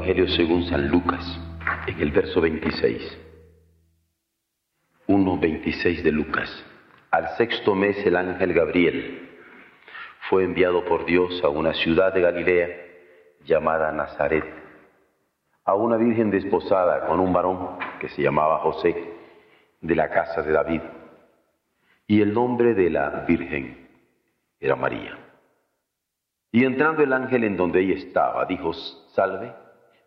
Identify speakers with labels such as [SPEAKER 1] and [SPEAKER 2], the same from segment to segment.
[SPEAKER 1] Evangelio según San Lucas, en el verso 26. 1.26 de Lucas. Al sexto mes el ángel Gabriel fue enviado por Dios a una ciudad de Galilea llamada Nazaret, a una virgen desposada con un varón que se llamaba José, de la casa de David. Y el nombre de la virgen era María. Y entrando el ángel en donde ella estaba, dijo, salve,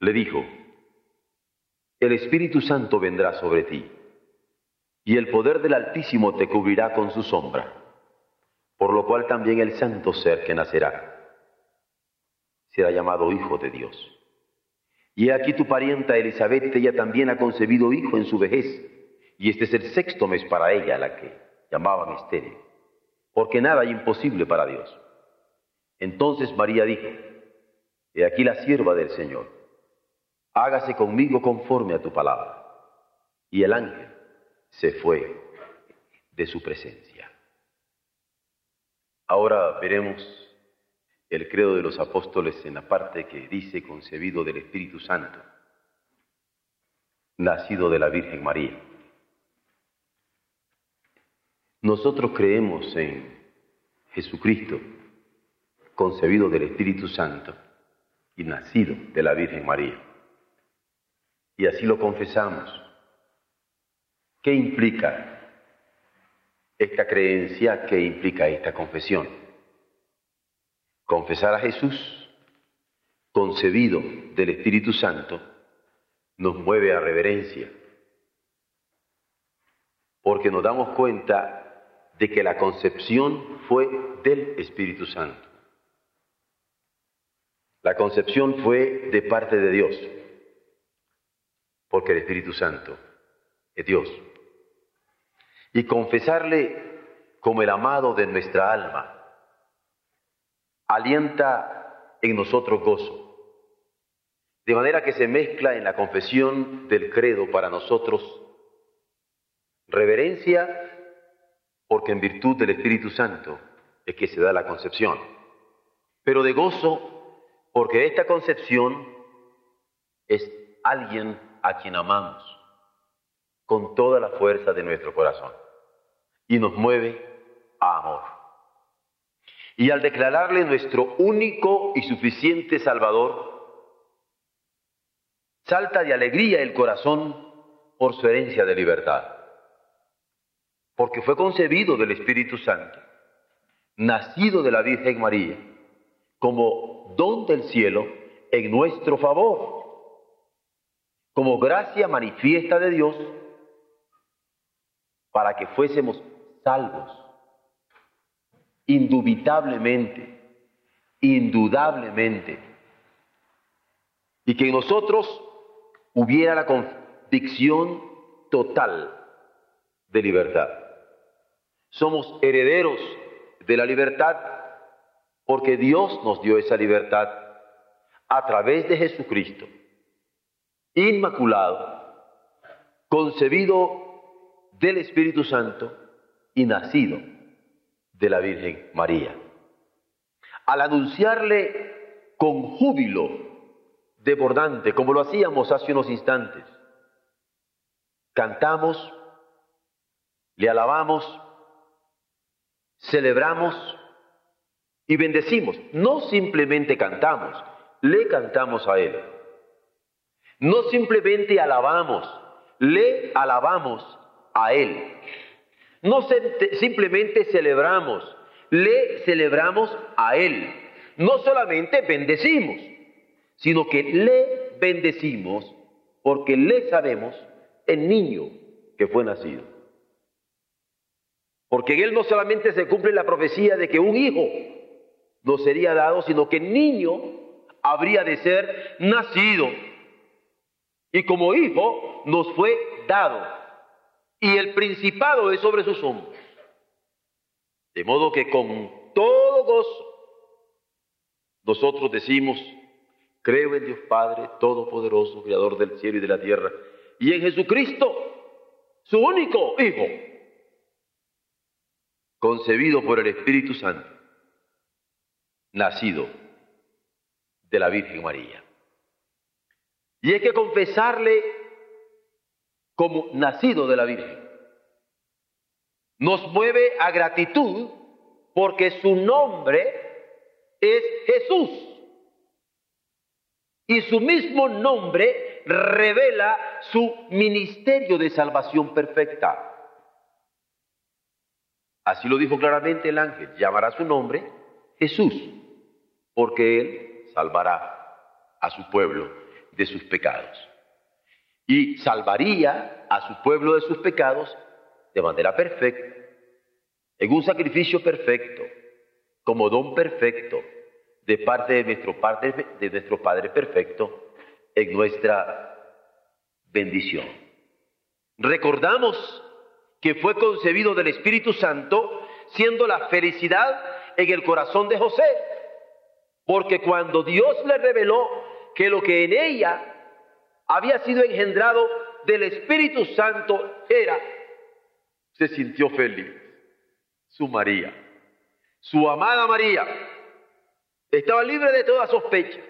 [SPEAKER 1] le dijo, el Espíritu Santo vendrá sobre ti y el poder del Altísimo te cubrirá con su sombra, por lo cual también el santo ser que nacerá será llamado Hijo de Dios. Y aquí tu parienta Elizabeth, ella también ha concebido hijo en su vejez, y este es el sexto mes para ella, la que llamaban estéril, porque nada hay imposible para Dios. Entonces María dijo, He aquí la sierva del Señor, hágase conmigo conforme a tu palabra. Y el ángel se fue de su presencia. Ahora veremos el credo de los apóstoles en la parte que dice concebido del Espíritu Santo, nacido de la Virgen María. Nosotros creemos en Jesucristo, concebido del Espíritu Santo y nacido de la Virgen María. Y así lo confesamos ¿Qué implica esta creencia? ¿Qué implica esta confesión? Confesar a Jesús, concebido del Espíritu Santo, nos mueve a reverencia, porque nos damos cuenta de que la concepción fue del Espíritu Santo. La concepción fue de parte de Dios, porque el Espíritu Santo es Dios y confesarle como el amado de nuestra alma, alienta en nosotros gozo. De manera que se mezcla en la confesión del credo para nosotros reverencia, porque en virtud del Espíritu Santo es que se da la concepción, pero de gozo, porque esta concepción es alguien a quien amamos con toda la fuerza de nuestro corazón y nos mueve a amor. Y al declararle nuestro único y suficiente Salvador, salta de alegría el corazón por su herencia de libertad, porque fue concebido del Espíritu Santo, nacido de la Virgen María, como don del cielo en nuestro favor, como gracia manifiesta de Dios para que fuésemos salvos. Indubitablemente, indudablemente. Y que en nosotros hubiera la convicción total de libertad. Somos herederos de la libertad porque Dios nos dio esa libertad a través de Jesucristo, inmaculado, concebido del Espíritu Santo y nacido de la Virgen María. Al anunciarle con júbilo desbordante, como lo hacíamos hace unos instantes, cantamos, le alabamos, celebramos y bendecimos. No simplemente cantamos, le cantamos a Él. No simplemente alabamos, le alabamos a Él. No simplemente celebramos, le celebramos a Él. No solamente bendecimos, sino que le bendecimos porque le sabemos el niño que fue nacido. Porque en él no solamente se cumple la profecía de que un hijo nos sería dado, sino que el niño habría de ser nacido. Y como hijo nos fue dado. Y el principado es sobre sus hombros. De modo que con todo gozo nosotros decimos, creo en Dios Padre Todopoderoso, Creador del cielo y de la tierra, y en Jesucristo, su único Hijo, concebido por el Espíritu Santo, nacido de la Virgen María. Y hay que confesarle como nacido de la Virgen. Nos mueve a gratitud porque su nombre es Jesús. Y su mismo nombre revela su ministerio de salvación perfecta. Así lo dijo claramente el ángel, llamará su nombre Jesús, porque él salvará a su pueblo de sus pecados. Y salvaría a su pueblo de sus pecados de manera perfecta, en un sacrificio perfecto, como don perfecto, de parte de nuestro, Padre, de nuestro Padre perfecto, en nuestra bendición. Recordamos que fue concebido del Espíritu Santo, siendo la felicidad en el corazón de José. Porque cuando Dios le reveló que lo que en ella había sido engendrado del Espíritu Santo era, se sintió feliz. Su María, su amada María, estaba libre de toda sospecha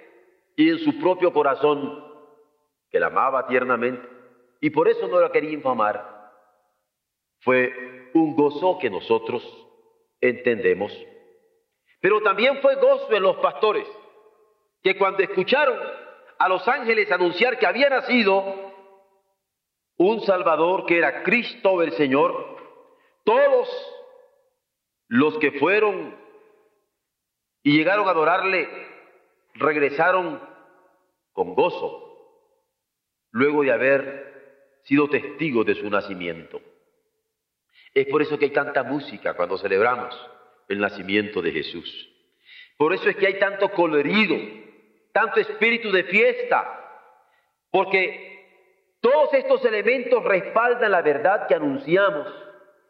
[SPEAKER 1] y en su propio corazón, que la amaba tiernamente, y por eso no la quería infamar, fue un gozo que nosotros entendemos. Pero también fue gozo en los pastores, que cuando escucharon a los ángeles anunciar que había nacido un Salvador que era Cristo el Señor, todos los que fueron y llegaron a adorarle regresaron con gozo, luego de haber sido testigos de su nacimiento. Es por eso que hay tanta música cuando celebramos el nacimiento de Jesús. Por eso es que hay tanto colorido, tanto espíritu de fiesta, porque todos estos elementos respaldan la verdad que anunciamos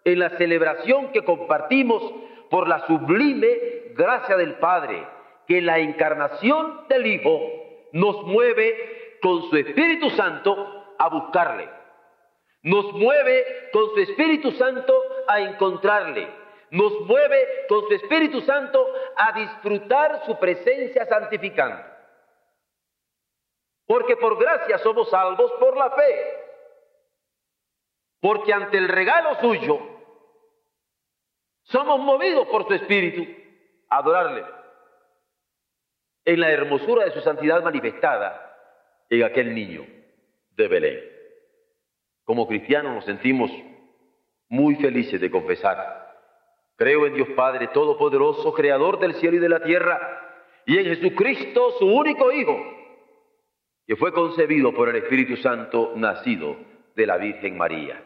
[SPEAKER 1] en la celebración que compartimos por la sublime gracia del Padre, que la encarnación del Hijo nos mueve con su Espíritu Santo a buscarle nos mueve con su Espíritu Santo a encontrarle. Nos mueve con su Espíritu Santo a disfrutar su presencia santificante. Porque por gracia somos salvos por la fe. Porque ante el regalo suyo somos movidos por su Espíritu a adorarle en la hermosura de su santidad manifestada en aquel niño de Belén. Como cristianos nos sentimos muy felices de confesar. Creo en Dios Padre Todopoderoso, Creador del cielo y de la tierra, y en Jesucristo, su único Hijo, que fue concebido por el Espíritu Santo, nacido de la Virgen María.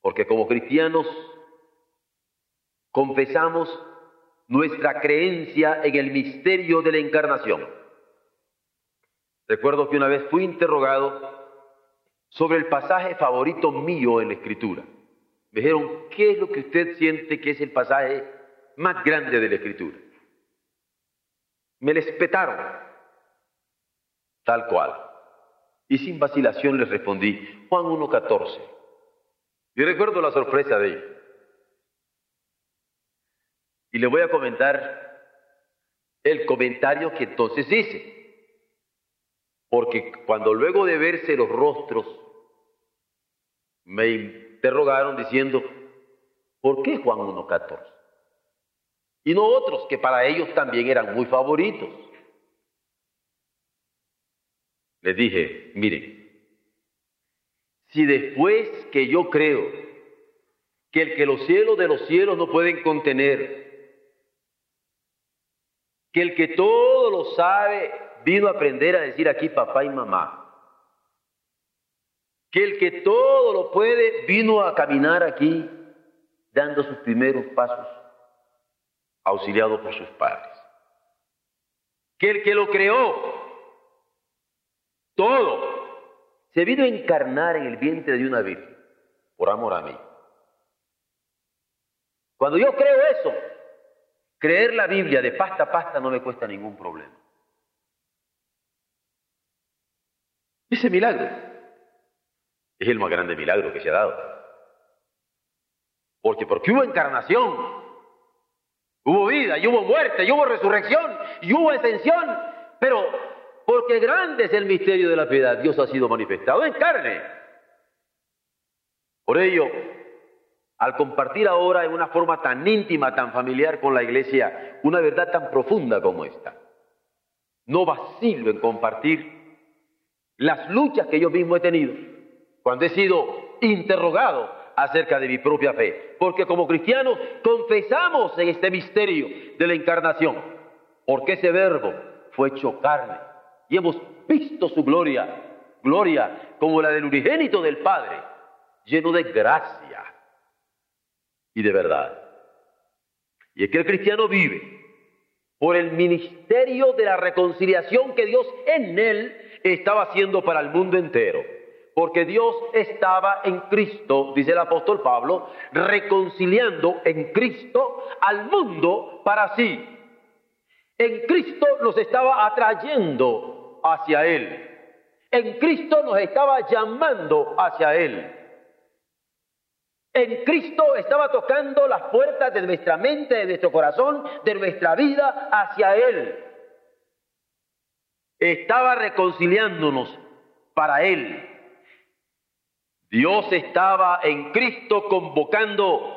[SPEAKER 1] Porque como cristianos confesamos nuestra creencia en el misterio de la encarnación. Recuerdo que una vez fui interrogado sobre el pasaje favorito mío en la Escritura. Me dijeron, ¿qué es lo que usted siente que es el pasaje más grande de la Escritura? Me les petaron tal cual. Y sin vacilación les respondí, Juan 1.14. Y recuerdo la sorpresa de ellos. Y le voy a comentar el comentario que entonces hice. Porque cuando luego de verse los rostros, me interrogaron diciendo, ¿por qué Juan 1.14? Y no otros que para ellos también eran muy favoritos. Les dije, miren, si después que yo creo que el que los cielos de los cielos no pueden contener, que el que todo lo sabe vino a aprender a decir aquí papá y mamá, que el que todo lo puede vino a caminar aquí dando sus primeros pasos, auxiliado por sus padres, que el que lo creó, todo, se vino a encarnar en el vientre de una virgen, por amor a mí. Cuando yo creo eso, creer la Biblia de pasta a pasta no me cuesta ningún problema. Ese milagro es el más grande milagro que se ha dado. Porque porque hubo encarnación, hubo vida, y hubo muerte, y hubo resurrección, y hubo ascensión, pero porque grande es el misterio de la piedad, Dios ha sido manifestado en carne. Por ello, al compartir ahora en una forma tan íntima, tan familiar con la iglesia, una verdad tan profunda como esta, no vacilo en compartir las luchas que yo mismo he tenido cuando he sido interrogado acerca de mi propia fe. Porque como cristianos confesamos en este misterio de la encarnación, porque ese verbo fue hecho carne y hemos visto su gloria, gloria como la del unigénito del Padre, lleno de gracia y de verdad. Y es que el cristiano vive por el ministerio de la reconciliación que Dios en él estaba haciendo para el mundo entero. Porque Dios estaba en Cristo, dice el apóstol Pablo, reconciliando en Cristo al mundo para sí. En Cristo nos estaba atrayendo hacia Él. En Cristo nos estaba llamando hacia Él. En Cristo estaba tocando las puertas de nuestra mente, de nuestro corazón, de nuestra vida hacia Él estaba reconciliándonos para Él. Dios estaba en Cristo convocando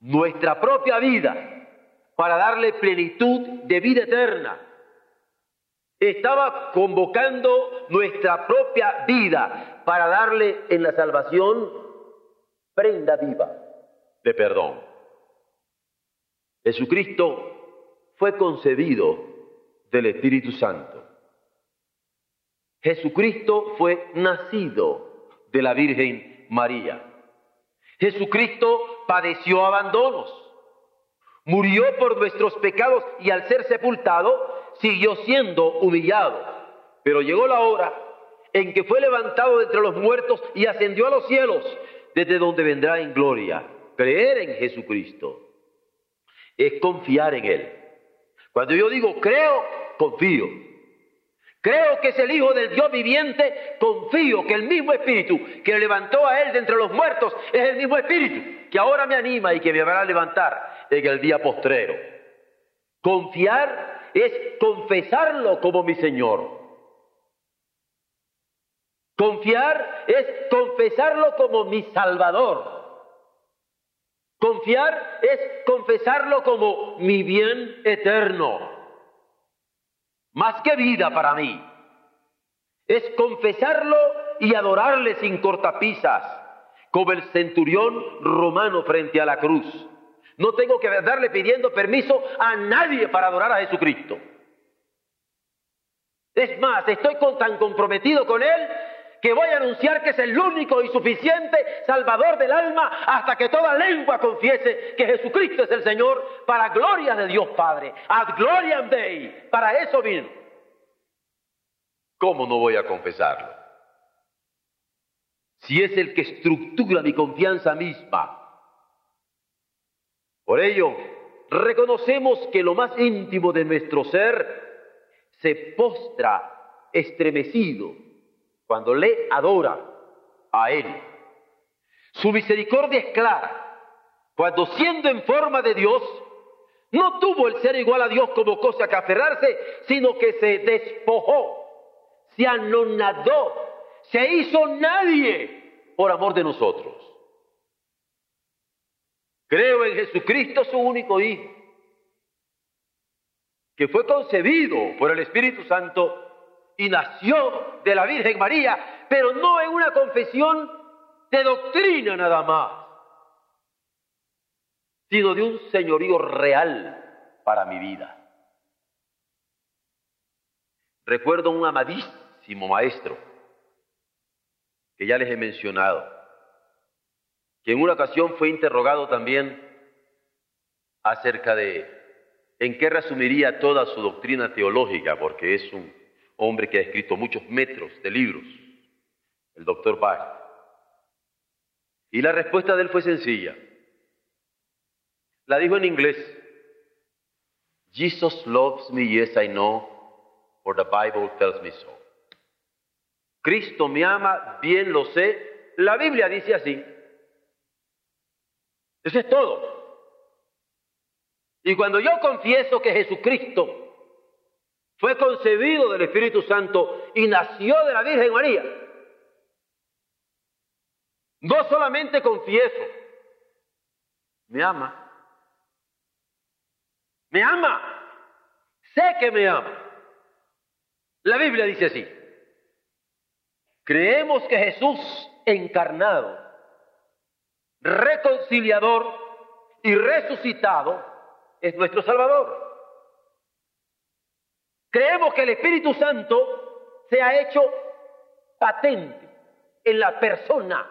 [SPEAKER 1] nuestra propia vida para darle plenitud de vida eterna. Estaba convocando nuestra propia vida para darle en la salvación prenda viva de perdón. Jesucristo fue concebido del Espíritu Santo. Jesucristo fue nacido de la Virgen María. Jesucristo padeció abandonos, murió por nuestros pecados y al ser sepultado siguió siendo humillado. Pero llegó la hora en que fue levantado de entre los muertos y ascendió a los cielos, desde donde vendrá en gloria. Creer en Jesucristo es confiar en Él. Cuando yo digo creo, confío. Creo que es el Hijo del Dios viviente. Confío que el mismo Espíritu que le levantó a Él de entre los muertos es el mismo Espíritu que ahora me anima y que me va a levantar en el día postrero. Confiar es confesarlo como mi Señor. Confiar es confesarlo como mi Salvador. Confiar es confesarlo como mi bien eterno más que vida para mí. Es confesarlo y adorarle sin cortapisas, como el centurión romano frente a la cruz. No tengo que darle pidiendo permiso a nadie para adorar a Jesucristo. Es más, estoy tan comprometido con Él que voy a anunciar que es el único y suficiente Salvador del alma hasta que toda lengua confiese que Jesucristo es el Señor para gloria de Dios Padre. Ad gloriam Dei. Para eso vino. ¿Cómo no voy a confesarlo? Si es el que estructura mi confianza misma. Por ello, reconocemos que lo más íntimo de nuestro ser se postra estremecido cuando le adora a Él. Su misericordia es clara cuando siendo en forma de Dios, no tuvo el ser igual a Dios como cosa que aferrarse, sino que se despojó, se anonadó, se hizo nadie por amor de nosotros. Creo en Jesucristo, su único Hijo, que fue concebido por el Espíritu Santo y nació de la Virgen María, pero no en una confesión de doctrina nada más, sino de un señorío real para mi vida. Recuerdo un amadísimo maestro, que ya les he mencionado, que en una ocasión fue interrogado también acerca de en qué resumiría toda su doctrina teológica, porque es un hombre que ha escrito muchos metros de libros, el doctor Bach. Y la respuesta de él fue sencilla. La dijo en inglés. Jesus loves me, yes I know, for the Bible tells me so. Cristo me ama, bien lo sé, la Biblia dice así. Eso es todo. Y cuando yo confieso que Jesucristo fue concebido del Espíritu Santo y nació de la Virgen María, no solamente confieso, me ama. Me ama. Sé que me ama. La Biblia dice así. Creemos que Jesús encarnado, reconciliador y resucitado es nuestro Salvador. Creemos que el Espíritu Santo se ha hecho patente en la persona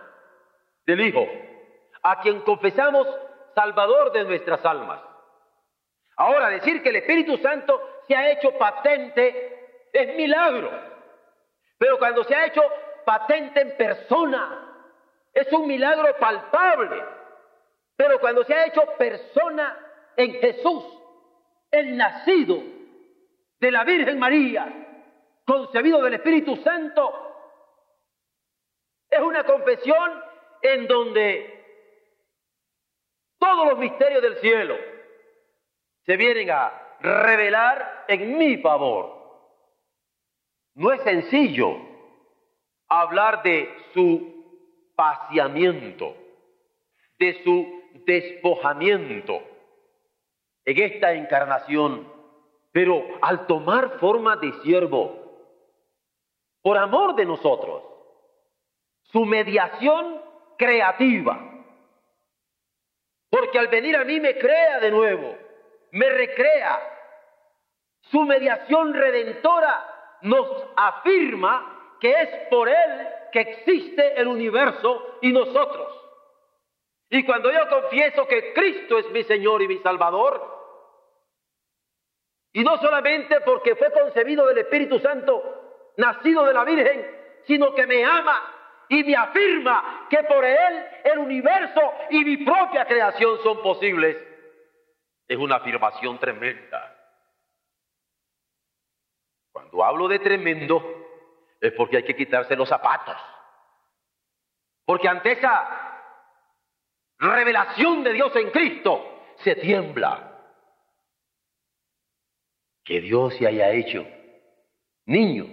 [SPEAKER 1] del Hijo, a quien confesamos Salvador de nuestras almas. Ahora, decir que el Espíritu Santo se ha hecho patente es milagro. Pero cuando se ha hecho patente en persona, es un milagro palpable. Pero cuando se ha hecho persona en Jesús, el nacido de la Virgen María, concebido del Espíritu Santo, es una confesión en donde todos los misterios del cielo se vienen a revelar en mi favor. No es sencillo hablar de su paseamiento, de su despojamiento en esta encarnación, pero al tomar forma de siervo, por amor de nosotros, su mediación creativa, porque al venir a mí me crea de nuevo, me recrea. Su mediación redentora nos afirma que es por Él que existe el universo y nosotros. Y cuando yo confieso que Cristo es mi Señor y mi Salvador, y no solamente porque fue concebido del Espíritu Santo, nacido de la Virgen, sino que me ama y me afirma que por Él el universo y mi propia creación son posibles es una afirmación tremenda. Cuando hablo de tremendo, es porque hay que quitarse los zapatos. Porque ante esa revelación de Dios en Cristo, se tiembla. Que Dios se haya hecho niño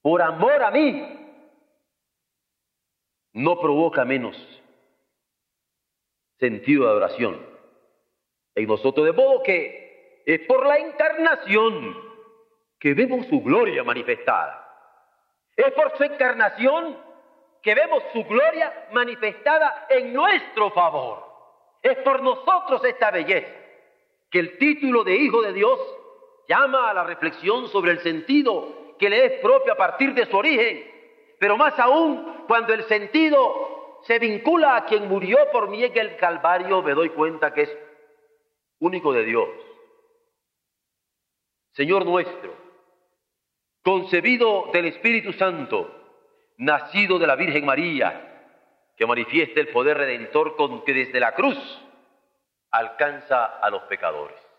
[SPEAKER 1] por amor a mí, no provoca menos sentido de adoración en nosotros. De modo que es por la encarnación que vemos su gloria manifestada. Es por su encarnación que vemos su gloria manifestada en nuestro favor. Es por nosotros esta belleza que el título de Hijo de Dios llama a la reflexión sobre el sentido que le es propio a partir de su origen, pero más aún cuando el sentido se vincula a quien murió por mí en el Calvario, me doy cuenta que es único de Dios. Señor nuestro, concebido del Espíritu Santo, nacido de la Virgen María, que manifiesta el poder redentor con que desde la cruz alcanza a los pecadores.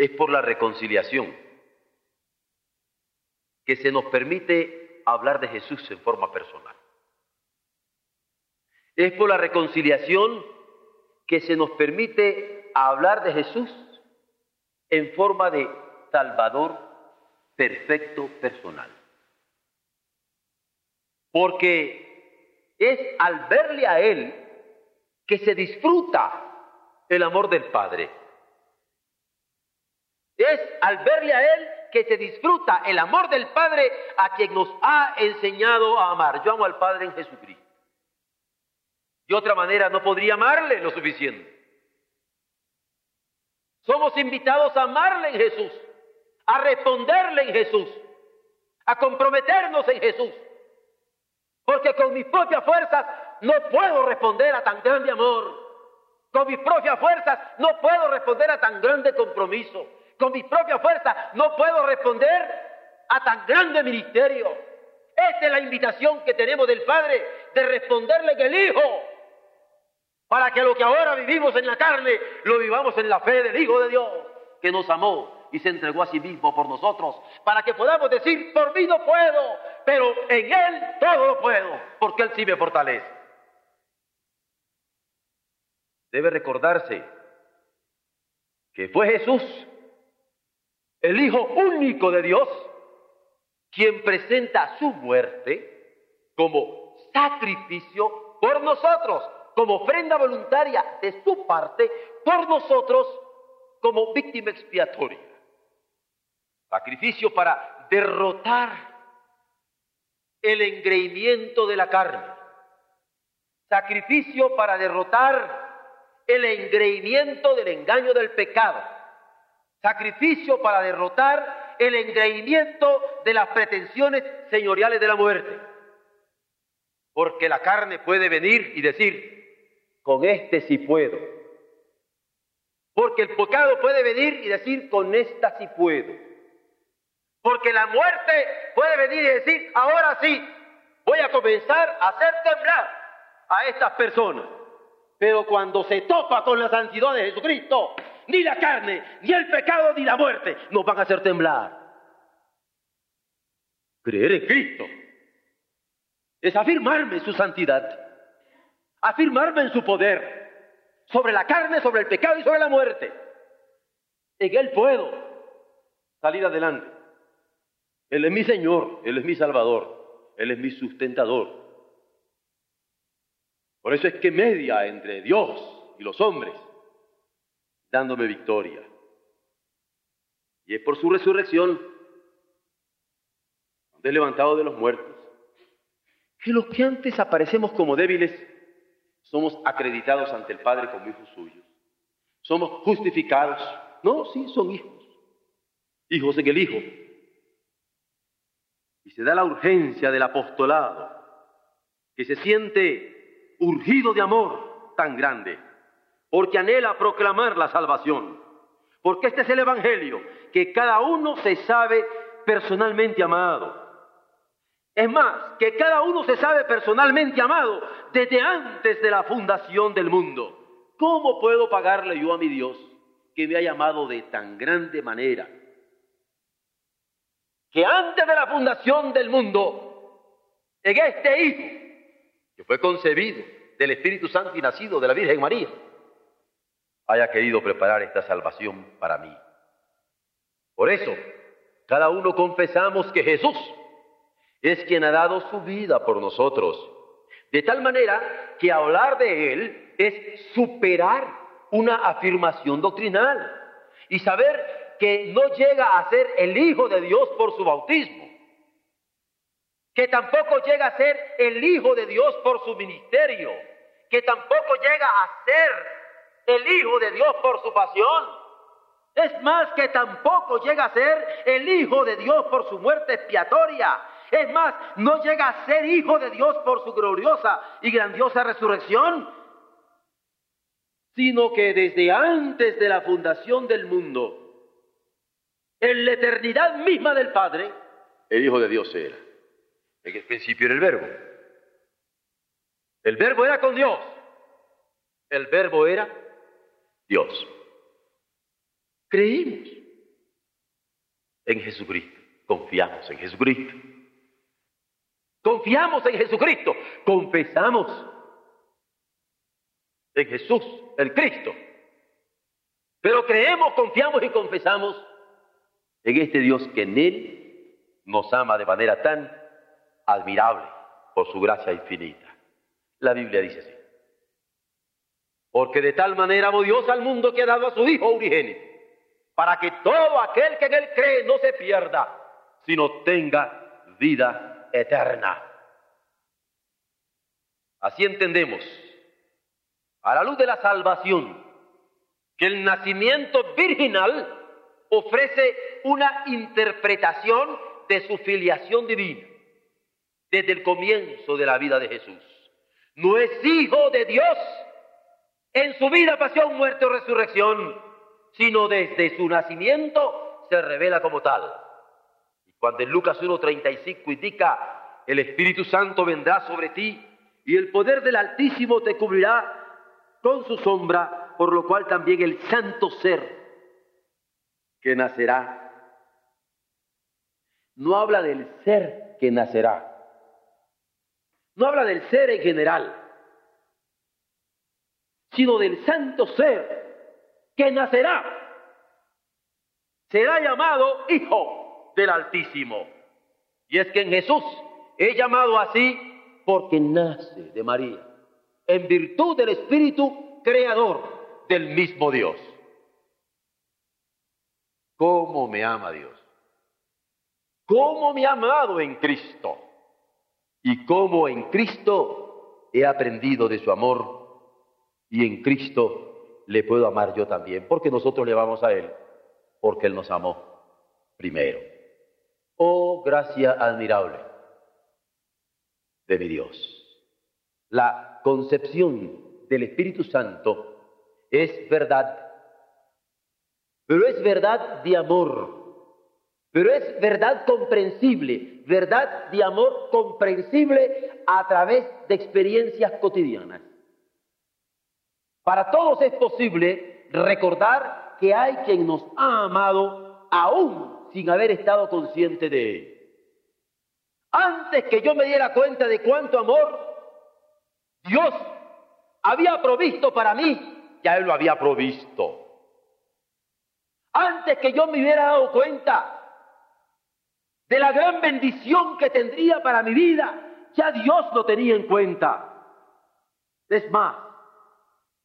[SPEAKER 1] es por la reconciliación que se nos permite hablar de Jesús en forma personal. Es por la reconciliación que se nos permite hablar de Jesús en forma de Salvador perfecto personal. Porque es al verle a Él que se disfruta el amor del Padre. Es al verle a Él que se disfruta el amor del Padre a quien nos ha enseñado a amar. Yo amo al Padre en Jesucristo. De otra manera no podría amarle lo suficiente. Somos invitados a amarle en Jesús, a responderle en Jesús, a comprometernos en Jesús. Porque con mis propias fuerzas no puedo responder a tan grande amor. Con mis propias fuerzas no puedo responder a tan grande compromiso. Con mis propias fuerzas no puedo responder a tan grande ministerio. Esta es la invitación que tenemos del Padre de responderle que el Hijo para que lo que ahora vivimos en la carne lo vivamos en la fe del Hijo de Dios, que nos amó y se entregó a sí mismo por nosotros, para que podamos decir, por mí no puedo, pero en Él todo lo puedo, porque Él sí me fortalece. Debe recordarse que fue Jesús, el Hijo único de Dios, quien presenta su muerte como sacrificio por nosotros como ofrenda voluntaria de su parte por nosotros como víctima expiatoria. Sacrificio para derrotar el engreimiento de la carne. Sacrificio para derrotar el engreimiento del engaño del pecado. Sacrificio para derrotar el engreimiento de las pretensiones señoriales de la muerte. Porque la carne puede venir y decir, con este sí puedo. Porque el pecado puede venir y decir, con esta sí puedo. Porque la muerte puede venir y decir, ahora sí, voy a comenzar a hacer temblar a estas personas. Pero cuando se topa con la santidad de Jesucristo, ni la carne, ni el pecado, ni la muerte nos van a hacer temblar. Creer en Cristo es afirmarme su santidad afirmarme en su poder sobre la carne, sobre el pecado y sobre la muerte. En Él puedo salir adelante. Él es mi Señor, Él es mi Salvador, Él es mi sustentador. Por eso es que media entre Dios y los hombres, dándome victoria. Y es por su resurrección, donde levantado de los muertos, que los que antes aparecemos como débiles, somos acreditados ante el Padre como hijos suyos. Somos justificados. No, sí, son hijos. Hijos en el Hijo. Y se da la urgencia del apostolado, que se siente urgido de amor tan grande, porque anhela proclamar la salvación. Porque este es el Evangelio, que cada uno se sabe personalmente amado es más, que cada uno se sabe personalmente amado desde antes de la fundación del mundo. ¿Cómo puedo pagarle yo a mi Dios que me ha llamado de tan grande manera? Que antes de la fundación del mundo, en este Hijo, que fue concebido del Espíritu Santo y nacido de la Virgen María, haya querido preparar esta salvación para mí. Por eso, cada uno confesamos que Jesús es quien ha dado su vida por nosotros. De tal manera que hablar de Él es superar una afirmación doctrinal y saber que no llega a ser el Hijo de Dios por su bautismo, que tampoco llega a ser el Hijo de Dios por su ministerio, que tampoco llega a ser el Hijo de Dios por su pasión. Es más que tampoco llega a ser el Hijo de Dios por su muerte expiatoria, es más, no llega a ser hijo de Dios por su gloriosa y grandiosa resurrección, sino que desde antes de la fundación del mundo, en la eternidad misma del Padre, el Hijo de Dios era. En el principio era el verbo. El verbo era con Dios. El verbo era Dios. Creímos en Jesucristo. Confiamos en Jesucristo. Confiamos en Jesucristo. Confesamos en Jesús, el Cristo. Pero creemos, confiamos y confesamos en este Dios que en Él nos ama de manera tan admirable por su gracia infinita. La Biblia dice así. Porque de tal manera amó Dios al mundo que ha dado a su Hijo unigénito, para que todo aquel que en Él cree no se pierda, sino tenga vida eterna. Así entendemos, a la luz de la salvación, que el nacimiento virginal ofrece una interpretación de su filiación divina desde el comienzo de la vida de Jesús. No es hijo de Dios en su vida, pasión, muerte o resurrección, sino desde su nacimiento se revela como tal. Y cuando en Lucas 1.35 indica, el Espíritu Santo vendrá sobre ti y el poder del Altísimo te cubrirá con su sombra, por lo cual también el santo ser que nacerá no habla del ser que nacerá, no habla del ser en general, sino del santo ser que nacerá. Será llamado Hijo del Altísimo. Y es que en Jesús es llamado así porque nace de María, en virtud del Espíritu Creador del mismo Dios. ¿Cómo me ama Dios? ¿Cómo me ha amado en Cristo? Y cómo en Cristo he aprendido de su amor y en Cristo le puedo amar yo también, porque nosotros le vamos a Él, porque Él nos amó primero. Oh, gracia admirable de mi Dios. La concepción del Espíritu Santo es verdad, pero es verdad de amor, pero es verdad comprensible, verdad de amor comprensible a través de experiencias cotidianas. Para todos es posible recordar que hay quien nos ha amado aún sin haber estado consciente de él. Antes que yo me diera cuenta de cuánto amor Dios había provisto para mí, ya Él lo había provisto. Antes que yo me hubiera dado cuenta de la gran bendición que tendría para mi vida, ya Dios lo tenía en cuenta. Es más,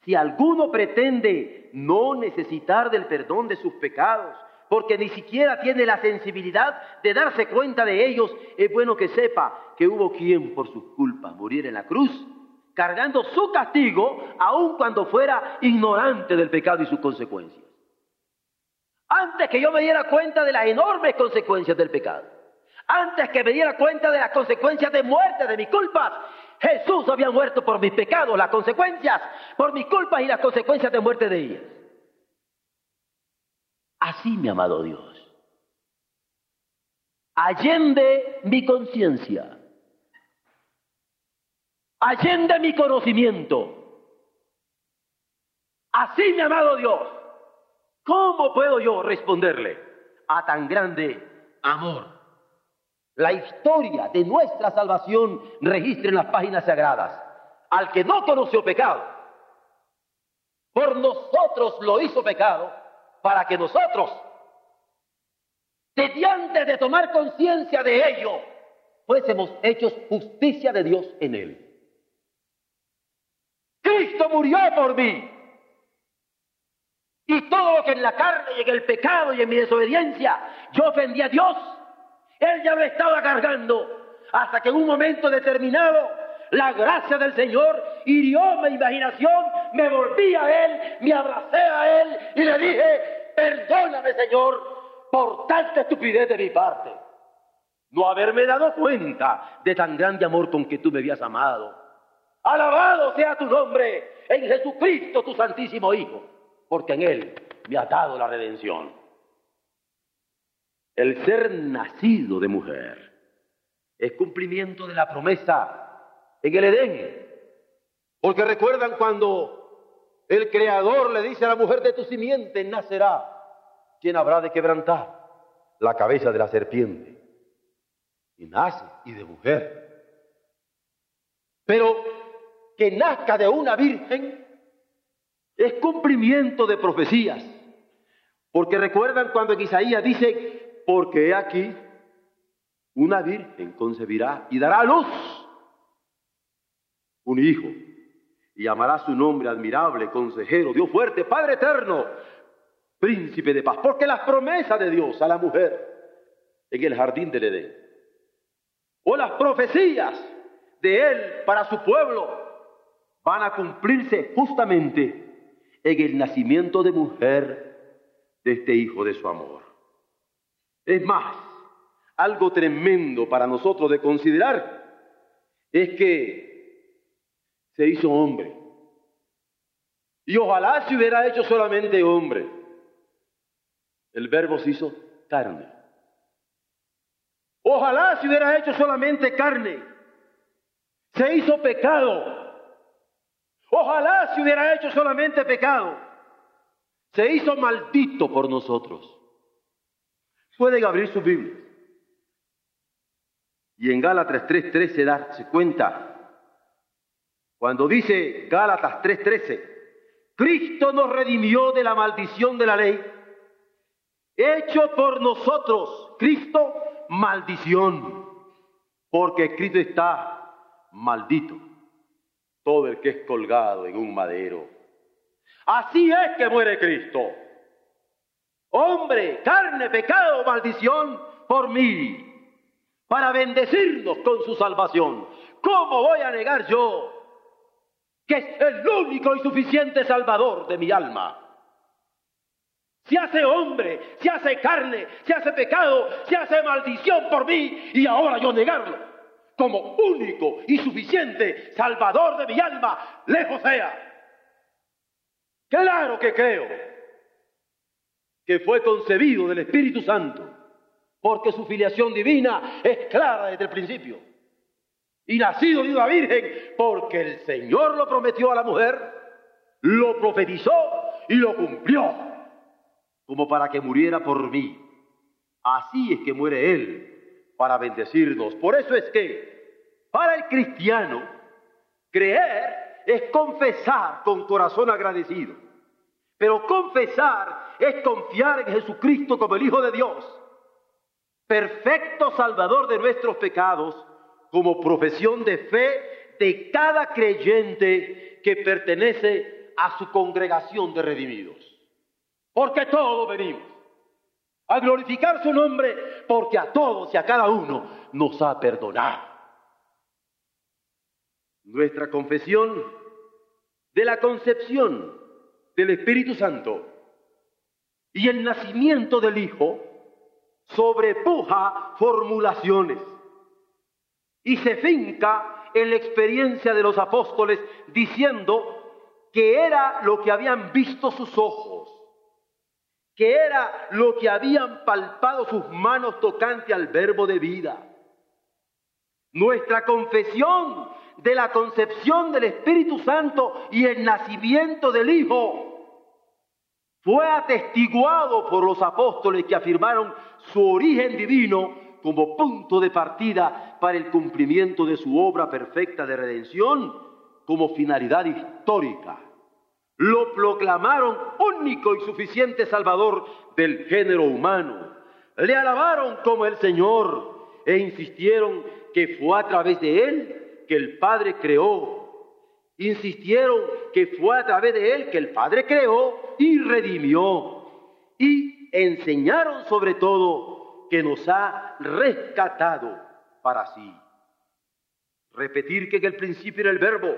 [SPEAKER 1] si alguno pretende no necesitar del perdón de sus pecados, porque ni siquiera tiene la sensibilidad de darse cuenta de ellos, es bueno que sepa que hubo quien por sus culpas muriera en la cruz, cargando su castigo, aun cuando fuera ignorante del pecado y sus consecuencias. Antes que yo me diera cuenta de las enormes consecuencias del pecado, antes que me diera cuenta de las consecuencias de muerte de mis culpas, Jesús había muerto por mis pecados, las consecuencias, por mis culpas y las consecuencias de muerte de ellas. Así ha amado Dios. Allende mi conciencia. Allende mi conocimiento. Así ha amado Dios. ¿Cómo puedo yo responderle a tan grande amor? La historia de nuestra salvación registra en las páginas sagradas. Al que no conoció pecado, por nosotros lo hizo pecado, para que nosotros, desde antes de tomar conciencia de ello, fuésemos hechos justicia de Dios en él. Cristo murió por mí. Y todo lo que en la carne y en el pecado y en mi desobediencia yo ofendí a Dios, él ya lo estaba cargando hasta que en un momento determinado la gracia del Señor hirió mi imaginación, me volví a Él, me abracé a Él y le dije, perdóname Señor por tanta estupidez de mi parte. No haberme dado cuenta de tan grande amor con que tú me habías amado. Alabado sea tu nombre en Jesucristo, tu Santísimo Hijo, porque en Él me ha dado la redención el ser nacido de mujer es cumplimiento de la promesa en el Edén. Porque recuerdan cuando el Creador le dice a la mujer de tu simiente nacerá quien habrá de quebrantar. la cabeza de la serpiente. Y nace y de mujer. Pero que nazca de una virgen es cumplimiento de profecías. Porque recuerdan cuando en Isaías dice, porque he aquí, una virgen concebirá y dará a luz un hijo y llamará su nombre admirable, consejero, Dios fuerte, Padre eterno, príncipe de paz. Porque las promesas de Dios a la mujer en el jardín del Edén, o las profecías de Él para su pueblo, van a cumplirse justamente en el nacimiento de mujer de este hijo de su amor. Es más, algo tremendo para nosotros de considerar es que se hizo hombre. Y ojalá se hubiera hecho solamente hombre. El verbo se hizo carne. Ojalá se hubiera hecho solamente carne. Se hizo pecado. Ojalá se hubiera hecho solamente pecado. Se hizo maldito por nosotros. Pueden abrir su Biblia. Y en Gálatas 3.13 darse cuenta, cuando dice Gálatas 3.13, Cristo nos redimió de la maldición de la ley, hecho por nosotros, Cristo, maldición, porque escrito está, maldito, todo el que es colgado en un madero. Así es que muere Cristo. Hombre, carne, pecado, maldición por mí para bendecirnos con su salvación. ¿Cómo voy a negar yo que es el único y suficiente salvador de mi alma? Se hace hombre, se hace carne, se hace pecado, se hace maldición por mí y ahora yo negarlo como único y suficiente salvador de mi alma, lejos sea. Claro que creo que fue concebido del Espíritu Santo porque su filiación divina es clara desde el principio. Y nacido de una virgen, porque el Señor lo prometió a la mujer, lo profetizó y lo cumplió, como para que muriera por mí. Así es que muere Él, para bendecirnos. Por eso es que, para el cristiano, creer es confesar con corazón agradecido. Pero confesar es confiar en Jesucristo como el Hijo de Dios perfecto Salvador de nuestros pecados, como profesión de fe de cada creyente que pertenece a su congregación de redimidos. Porque todos venimos a glorificar su nombre, porque a todos y a cada uno nos ha perdonado. Nuestra confesión de la concepción del Espíritu Santo y el nacimiento del Hijo sobrepuja formulaciones y se finca en la experiencia de los apóstoles diciendo que era lo que habían visto sus ojos, que era lo que habían palpado sus manos tocante al verbo de vida. Nuestra confesión de la concepción del Espíritu Santo y el nacimiento del Hijo fue atestiguado por los apóstoles que afirmaron su origen divino como punto de partida para el cumplimiento de su obra perfecta de redención como finalidad histórica. Lo proclamaron único y suficiente Salvador del género humano. Le alabaron como el Señor e insistieron que fue a través de Él que el Padre creó Insistieron que fue a través de él que el Padre creó y redimió. Y enseñaron sobre todo que nos ha rescatado para sí. Repetir que en el principio era el verbo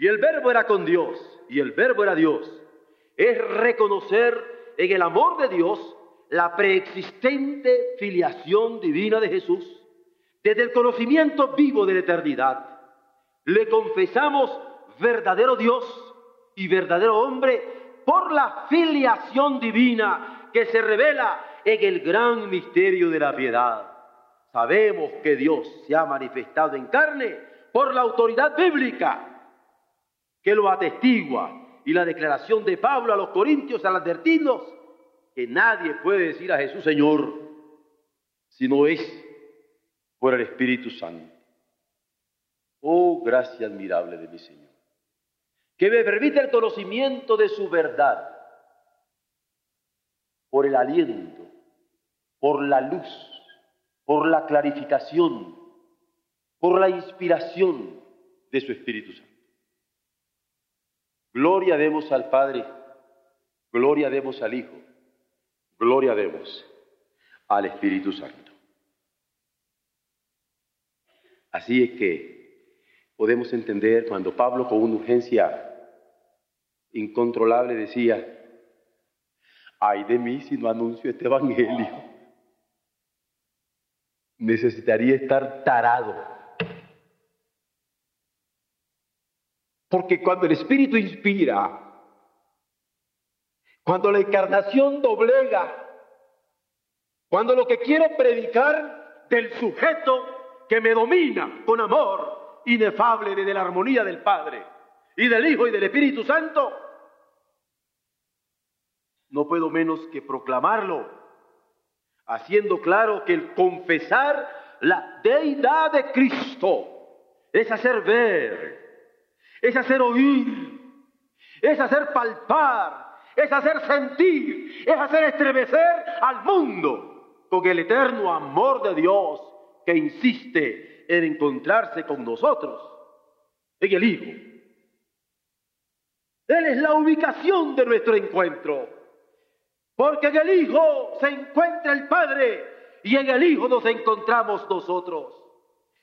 [SPEAKER 1] y el verbo era con Dios y el verbo era Dios. Es reconocer en el amor de Dios la preexistente filiación divina de Jesús desde el conocimiento vivo de la eternidad le confesamos verdadero Dios y verdadero hombre por la filiación divina que se revela en el gran misterio de la piedad. Sabemos que Dios se ha manifestado en carne por la autoridad bíblica que lo atestigua y la declaración de Pablo a los corintios al advertirnos que nadie puede decir a Jesús Señor sino es por el Espíritu Santo. Oh, gracia admirable de mi Señor, que me permite el conocimiento de su verdad por el aliento, por la luz, por la clarificación, por la inspiración de su Espíritu Santo. Gloria demos al Padre, gloria demos al Hijo, gloria demos al Espíritu Santo. Así es que podemos entender cuando Pablo con una urgencia incontrolable decía, ay de mí si no anuncio este Evangelio, necesitaría estar tarado Porque cuando el Espíritu inspira, cuando la encarnación doblega, cuando lo que quiero predicar del sujeto que me domina con amor inefable desde la armonía del Padre y del Hijo y del Espíritu Santo, no puedo menos que proclamarlo, haciendo claro que el confesar la deidad de Cristo es hacer ver es hacer oír, es hacer palpar, es hacer sentir, es hacer estremecer al mundo con el eterno amor de Dios que insiste en encontrarse con nosotros, en el Hijo. Él es la ubicación de nuestro encuentro, porque en el Hijo se encuentra el Padre y en el Hijo nos encontramos nosotros.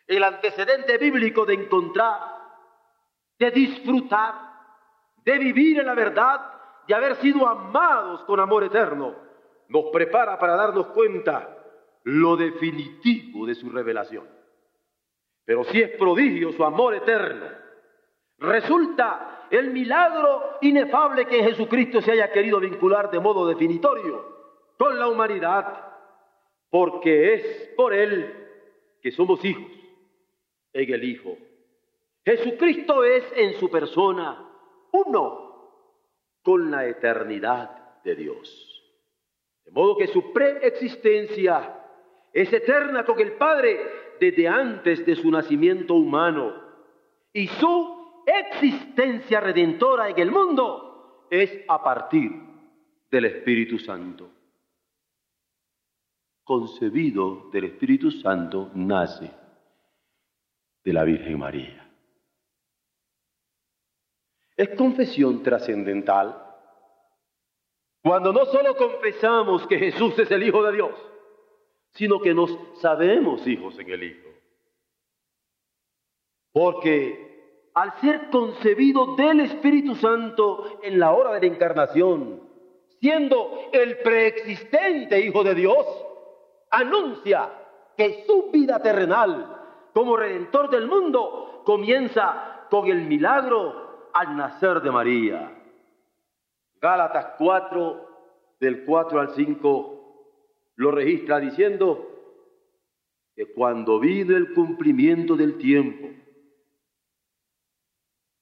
[SPEAKER 1] El antecedente bíblico de encontrar de disfrutar, de vivir en la verdad, de haber sido amados con amor eterno, nos prepara para darnos cuenta lo definitivo de su revelación. Pero si es prodigio su amor eterno, resulta el milagro inefable que Jesucristo se haya querido vincular de modo definitorio con la humanidad, porque es por Él que somos hijos en el Hijo Jesucristo es en su persona uno con la eternidad de Dios. De modo que su preexistencia es eterna con el Padre desde antes de su nacimiento humano y su existencia redentora en el mundo es a partir del Espíritu Santo. Concebido del Espíritu Santo nace de la Virgen María. Es confesión trascendental. Cuando no solo confesamos que Jesús es el Hijo de Dios, sino que nos sabemos hijos en el Hijo. Porque al ser concebido del Espíritu Santo en la hora de la encarnación, siendo el preexistente Hijo de Dios, anuncia que su vida terrenal como redentor del mundo comienza con el milagro al nacer de María. Gálatas 4, del 4 al 5, lo registra diciendo que cuando vino el cumplimiento del tiempo,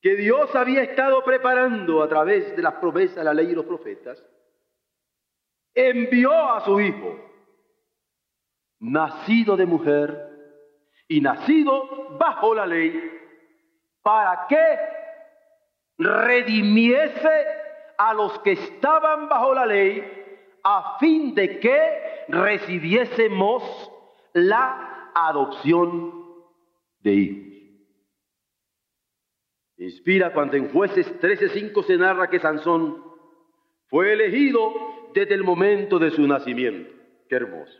[SPEAKER 1] que Dios había estado preparando a través de las promesas de la ley y los profetas, envió a su Hijo, nacido de mujer y nacido bajo la ley, para que redimiese a los que estaban bajo la ley, a fin de que recibiésemos la adopción de hijos. Inspira cuando en jueces 13.5 se narra que Sansón fue elegido desde el momento de su nacimiento. Qué hermoso.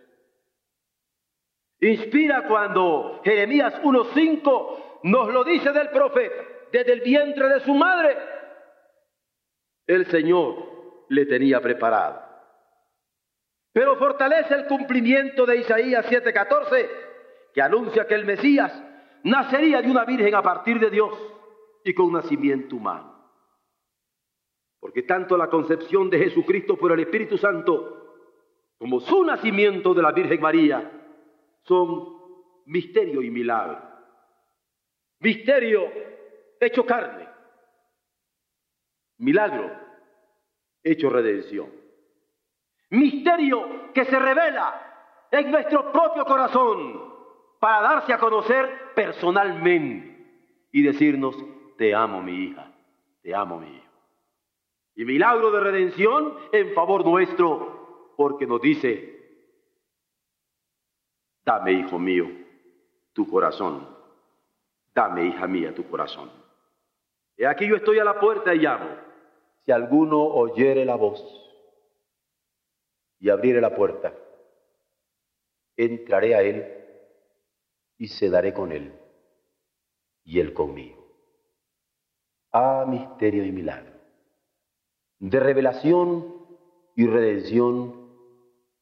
[SPEAKER 1] Inspira cuando Jeremías 1.5 nos lo dice del profeta desde el vientre de su madre, el Señor le tenía preparado. Pero fortalece el cumplimiento de Isaías 7:14, que anuncia que el Mesías nacería de una virgen a partir de Dios y con nacimiento humano. Porque tanto la concepción de Jesucristo por el Espíritu Santo como su nacimiento de la Virgen María son misterio y milagro. Misterio hecho carne. Milagro, hecho redención. Misterio que se revela en nuestro propio corazón para darse a conocer personalmente y decirnos, te amo mi hija, te amo mi hijo. Y milagro de redención en favor nuestro, porque nos dice, dame hijo mío tu corazón, dame hija mía tu corazón. Y aquí yo estoy a la puerta y llamo. Si alguno oyere la voz y abriere la puerta, entraré a él y cedaré con él y él conmigo. Ah, misterio y milagro, de revelación y redención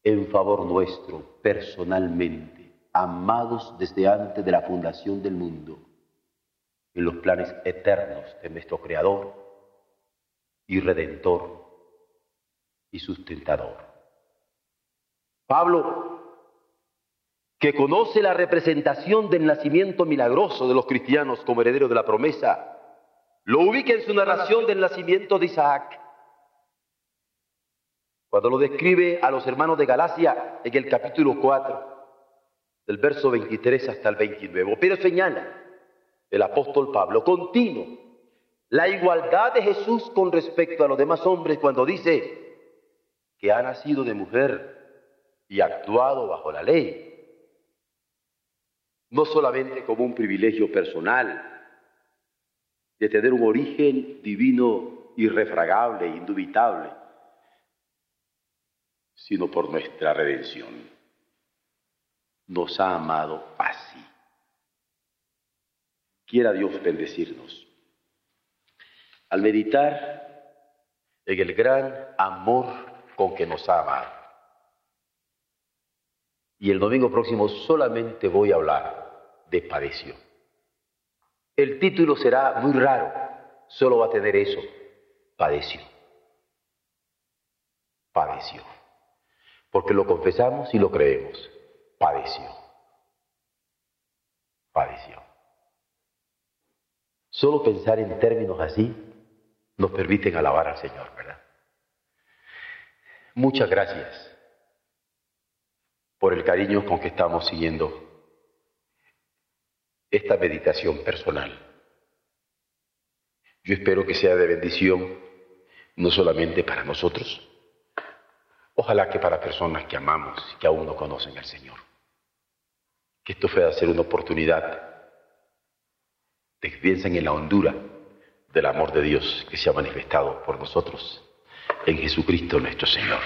[SPEAKER 1] en favor nuestro, personalmente, amados desde antes de la fundación del mundo, en los planes eternos de nuestro Creador y Redentor y sustentador. Pablo que conoce la representación del nacimiento milagroso de los cristianos como herederos de la promesa, lo ubica en su narración del nacimiento de Isaac. Cuando lo describe a los hermanos de Galacia en el capítulo 4, del verso 23 hasta el 29. Pero señala el apóstol Pablo continuo la igualdad de Jesús con respecto a los demás hombres cuando dice que ha nacido de mujer y actuado bajo la ley no solamente como un privilegio personal de tener un origen divino irrefragable, indubitable, sino por nuestra redención. Nos ha amado así. Quiera Dios bendecirnos. Al meditar en el gran amor con que nos amado. Y el domingo próximo solamente voy a hablar de padeció. El título será muy raro, solo va a tener eso, padeció. Padeció. Porque lo confesamos y lo creemos. Padeció. Padeció. Solo pensar en términos así nos permiten alabar al Señor, ¿verdad? Muchas gracias por el cariño con que estamos siguiendo esta meditación personal. Yo espero que sea de bendición no solamente para nosotros, ojalá que para personas que amamos y que aún no conocen al Señor. Que esto pueda ser una oportunidad de piensen en la hondura del amor de Dios que se ha manifestado por nosotros en Jesucristo nuestro Señor.